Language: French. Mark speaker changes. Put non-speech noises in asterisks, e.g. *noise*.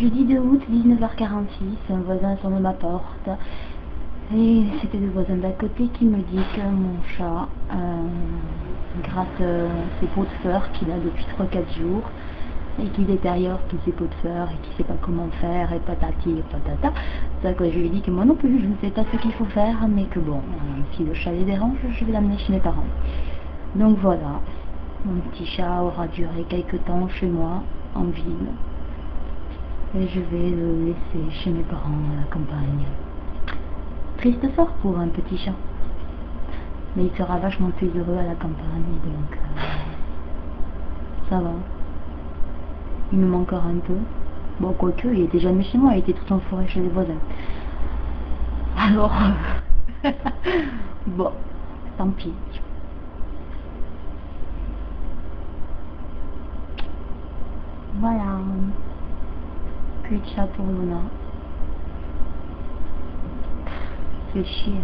Speaker 1: Jeudi 2 août, 19h46, un voisin sonne à ma porte. Et c'était le voisin d'à côté qui me dit que mon chat, euh, grâce à ses pots de fleurs qu'il a depuis 3-4 jours, et qui détériore tous ses pots de fleurs et qui sait pas comment faire et patati et patata. Je lui ai dit que moi non plus je ne sais pas ce qu'il faut faire mais que bon, euh, si le chat les dérange, je vais l'amener chez mes parents. Donc voilà, mon petit chat aura duré quelques temps chez moi, en ville. Et je vais le laisser chez mes parents à la campagne. Triste sort pour un petit chat. Mais il sera vachement plus heureux à la campagne, donc euh, ça va. Il me manque encore un peu. Bon, quoique, il était jamais chez moi, il était tout en forêt chez les voisins. Alors, *laughs* bon, tant pis. Voilà. Plus de chat pour Luna. C'est chier.